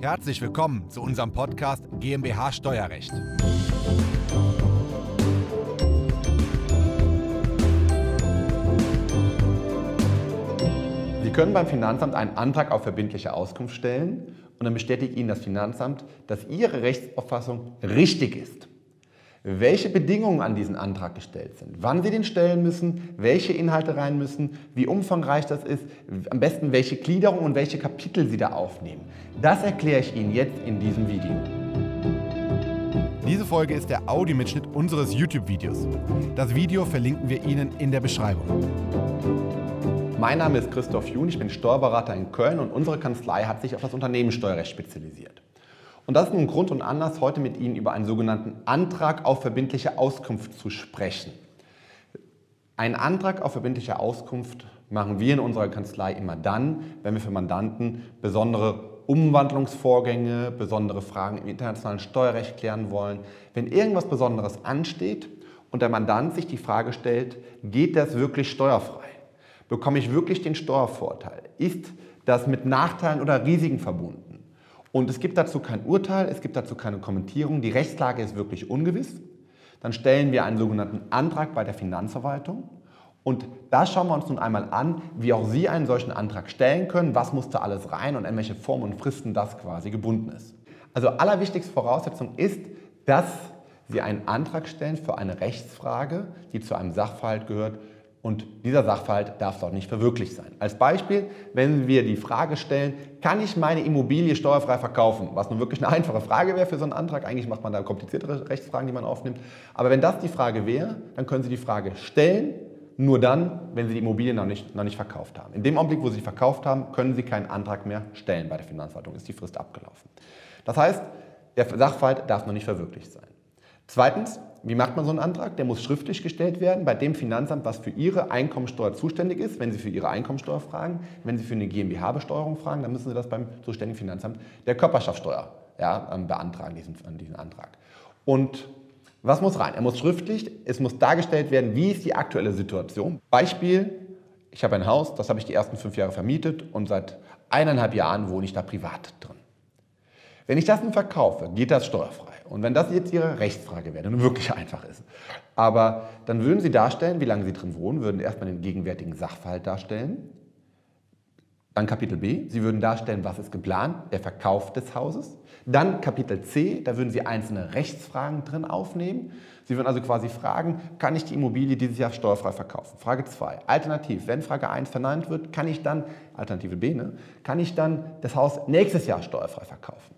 Herzlich willkommen zu unserem Podcast GmbH Steuerrecht. Sie können beim Finanzamt einen Antrag auf verbindliche Auskunft stellen und dann bestätigt Ihnen das Finanzamt, dass Ihre Rechtsauffassung richtig ist. Welche Bedingungen an diesen Antrag gestellt sind, wann Sie den stellen müssen, welche Inhalte rein müssen, wie umfangreich das ist, am besten welche Gliederung und welche Kapitel Sie da aufnehmen. Das erkläre ich Ihnen jetzt in diesem Video. Diese Folge ist der Audiomitschnitt unseres YouTube-Videos. Das Video verlinken wir Ihnen in der Beschreibung. Mein Name ist Christoph Jun, ich bin Steuerberater in Köln und unsere Kanzlei hat sich auf das Unternehmenssteuerrecht spezialisiert. Und das ist nun Grund und Anlass, heute mit Ihnen über einen sogenannten Antrag auf verbindliche Auskunft zu sprechen. Einen Antrag auf verbindliche Auskunft machen wir in unserer Kanzlei immer dann, wenn wir für Mandanten besondere Umwandlungsvorgänge, besondere Fragen im internationalen Steuerrecht klären wollen, wenn irgendwas Besonderes ansteht und der Mandant sich die Frage stellt, geht das wirklich steuerfrei? Bekomme ich wirklich den Steuervorteil? Ist das mit Nachteilen oder Risiken verbunden? Und es gibt dazu kein Urteil, es gibt dazu keine Kommentierung, die Rechtslage ist wirklich ungewiss. Dann stellen wir einen sogenannten Antrag bei der Finanzverwaltung. Und da schauen wir uns nun einmal an, wie auch Sie einen solchen Antrag stellen können, was muss da alles rein und in welche Formen und Fristen das quasi gebunden ist. Also allerwichtigste Voraussetzung ist, dass Sie einen Antrag stellen für eine Rechtsfrage, die zu einem Sachverhalt gehört, und dieser Sachverhalt darf doch nicht verwirklicht sein. Als Beispiel, wenn wir die Frage stellen, kann ich meine Immobilie steuerfrei verkaufen? Was nun wirklich eine einfache Frage wäre für so einen Antrag. Eigentlich macht man da kompliziertere Rechtsfragen, die man aufnimmt. Aber wenn das die Frage wäre, dann können Sie die Frage stellen, nur dann, wenn Sie die Immobilie noch nicht, noch nicht verkauft haben. In dem Augenblick, wo Sie verkauft haben, können Sie keinen Antrag mehr stellen bei der Finanzverwaltung. Ist die Frist abgelaufen. Das heißt, der Sachverhalt darf noch nicht verwirklicht sein. Zweitens, wie macht man so einen Antrag? Der muss schriftlich gestellt werden bei dem Finanzamt, was für Ihre Einkommensteuer zuständig ist. Wenn Sie für Ihre Einkommensteuer fragen, wenn Sie für eine GmbH-Besteuerung fragen, dann müssen Sie das beim zuständigen Finanzamt der Körperschaftssteuer ja, ähm, beantragen, diesen, diesen Antrag. Und was muss rein? Er muss schriftlich, es muss dargestellt werden, wie ist die aktuelle Situation. Beispiel, ich habe ein Haus, das habe ich die ersten fünf Jahre vermietet und seit eineinhalb Jahren wohne ich da privat drin. Wenn ich das nun verkaufe, geht das steuerfrei. Und wenn das jetzt Ihre Rechtsfrage wäre, dann wirklich einfach ist. Aber dann würden Sie darstellen, wie lange Sie drin wohnen, würden erstmal den gegenwärtigen Sachverhalt darstellen. Dann Kapitel B, Sie würden darstellen, was ist geplant, der Verkauf des Hauses. Dann Kapitel C, da würden Sie einzelne Rechtsfragen drin aufnehmen. Sie würden also quasi fragen, kann ich die Immobilie dieses Jahr steuerfrei verkaufen? Frage 2. Alternativ, wenn Frage 1 verneint wird, kann ich dann, Alternative B, ne, kann ich dann das Haus nächstes Jahr steuerfrei verkaufen?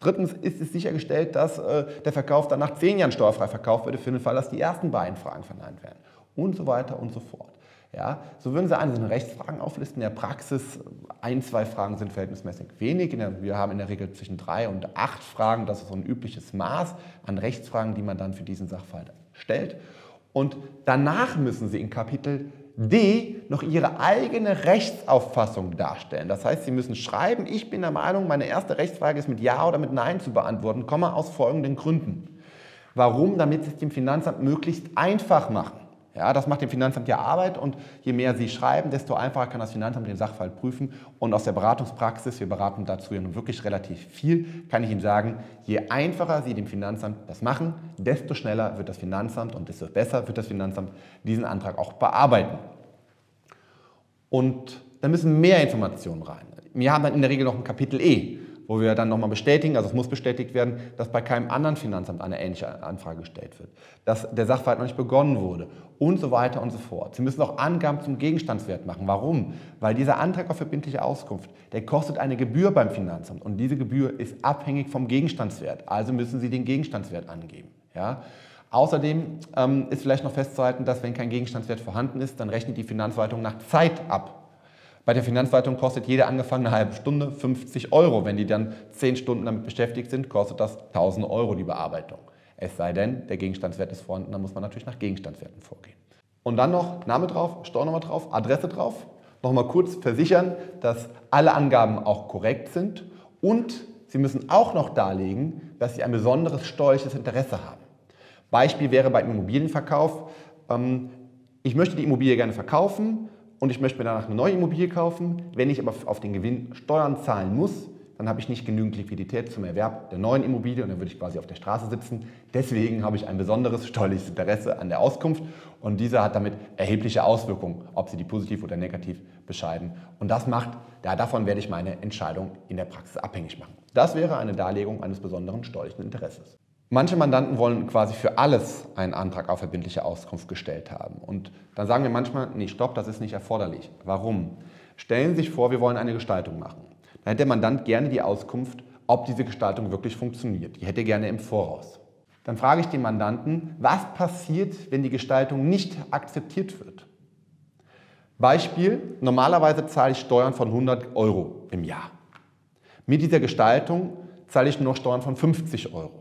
Drittens ist es sichergestellt, dass äh, der Verkauf dann nach zehn Jahren steuerfrei verkauft wird, für den Fall, dass die ersten beiden Fragen verneint werden. Und so weiter und so fort. Ja, so würden Sie einzelne Rechtsfragen auflisten. In der Praxis ein, zwei Fragen sind verhältnismäßig wenig. Der, wir haben in der Regel zwischen drei und acht Fragen. Das ist so ein übliches Maß an Rechtsfragen, die man dann für diesen Sachverhalt stellt. Und danach müssen Sie in Kapitel D noch ihre eigene Rechtsauffassung darstellen. Das heißt, sie müssen schreiben, ich bin der Meinung, meine erste Rechtsfrage ist mit Ja oder mit Nein zu beantworten, komme aus folgenden Gründen. Warum? Damit sie es dem Finanzamt möglichst einfach machen. Ja, das macht dem Finanzamt ja Arbeit und je mehr Sie schreiben, desto einfacher kann das Finanzamt den Sachverhalt prüfen. Und aus der Beratungspraxis, wir beraten dazu ja nun wirklich relativ viel, kann ich Ihnen sagen, je einfacher Sie dem Finanzamt das machen, desto schneller wird das Finanzamt und desto besser wird das Finanzamt diesen Antrag auch bearbeiten. Und da müssen mehr Informationen rein. Wir haben dann in der Regel noch ein Kapitel E wo wir dann nochmal bestätigen, also es muss bestätigt werden, dass bei keinem anderen Finanzamt eine ähnliche Anfrage gestellt wird, dass der Sachverhalt noch nicht begonnen wurde und so weiter und so fort. Sie müssen auch Angaben zum Gegenstandswert machen. Warum? Weil dieser Antrag auf verbindliche Auskunft, der kostet eine Gebühr beim Finanzamt und diese Gebühr ist abhängig vom Gegenstandswert. Also müssen Sie den Gegenstandswert angeben. Ja? Außerdem ähm, ist vielleicht noch festzuhalten, dass wenn kein Gegenstandswert vorhanden ist, dann rechnet die Finanzverwaltung nach Zeit ab. Bei der Finanzverwaltung kostet jede angefangene halbe Stunde 50 Euro. Wenn die dann 10 Stunden damit beschäftigt sind, kostet das 1000 Euro die Bearbeitung. Es sei denn, der Gegenstandswert ist vorhanden, dann muss man natürlich nach Gegenstandswerten vorgehen. Und dann noch Name drauf, Steuernummer drauf, Adresse drauf. Nochmal kurz versichern, dass alle Angaben auch korrekt sind und Sie müssen auch noch darlegen, dass Sie ein besonderes steuerliches Interesse haben. Beispiel wäre beim Immobilienverkauf, ähm, ich möchte die Immobilie gerne verkaufen, und ich möchte mir danach eine neue Immobilie kaufen. Wenn ich aber auf den Gewinn Steuern zahlen muss, dann habe ich nicht genügend Liquidität zum Erwerb der neuen Immobilie und dann würde ich quasi auf der Straße sitzen. Deswegen habe ich ein besonderes steuerliches Interesse an der Auskunft und diese hat damit erhebliche Auswirkungen, ob Sie die positiv oder negativ bescheiden. Und das macht, ja, davon werde ich meine Entscheidung in der Praxis abhängig machen. Das wäre eine Darlegung eines besonderen steuerlichen Interesses. Manche Mandanten wollen quasi für alles einen Antrag auf verbindliche Auskunft gestellt haben. Und dann sagen wir manchmal, nee, stopp, das ist nicht erforderlich. Warum? Stellen Sie sich vor, wir wollen eine Gestaltung machen. Dann hätte der Mandant gerne die Auskunft, ob diese Gestaltung wirklich funktioniert. Die hätte er gerne im Voraus. Dann frage ich den Mandanten, was passiert, wenn die Gestaltung nicht akzeptiert wird? Beispiel, normalerweise zahle ich Steuern von 100 Euro im Jahr. Mit dieser Gestaltung zahle ich nur Steuern von 50 Euro.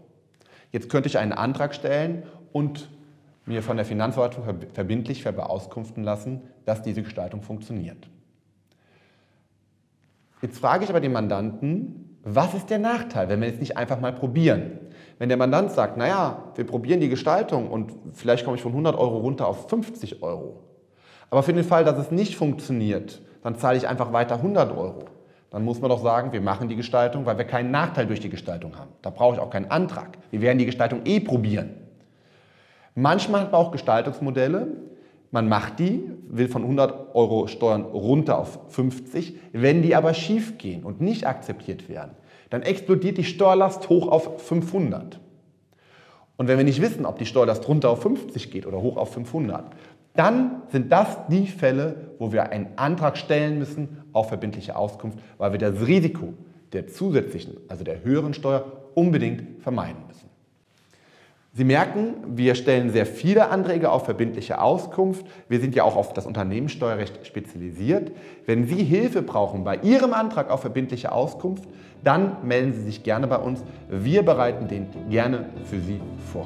Jetzt könnte ich einen Antrag stellen und mir von der Finanzverwaltung verbindlich verbeauskunften lassen, dass diese Gestaltung funktioniert. Jetzt frage ich aber den Mandanten, was ist der Nachteil, wenn wir jetzt nicht einfach mal probieren? Wenn der Mandant sagt, naja, wir probieren die Gestaltung und vielleicht komme ich von 100 Euro runter auf 50 Euro, aber für den Fall, dass es nicht funktioniert, dann zahle ich einfach weiter 100 Euro dann muss man doch sagen, wir machen die Gestaltung, weil wir keinen Nachteil durch die Gestaltung haben. Da brauche ich auch keinen Antrag. Wir werden die Gestaltung eh probieren. Manchmal hat man auch Gestaltungsmodelle. Man macht die, will von 100 Euro Steuern runter auf 50. Wenn die aber schief gehen und nicht akzeptiert werden, dann explodiert die Steuerlast hoch auf 500. Und wenn wir nicht wissen, ob die Steuerlast runter auf 50 geht oder hoch auf 500, dann sind das die Fälle, wo wir einen Antrag stellen müssen auf verbindliche Auskunft, weil wir das Risiko der zusätzlichen, also der höheren Steuer, unbedingt vermeiden müssen. Sie merken, wir stellen sehr viele Anträge auf verbindliche Auskunft. Wir sind ja auch auf das Unternehmenssteuerrecht spezialisiert. Wenn Sie Hilfe brauchen bei Ihrem Antrag auf verbindliche Auskunft, dann melden Sie sich gerne bei uns. Wir bereiten den gerne für Sie vor.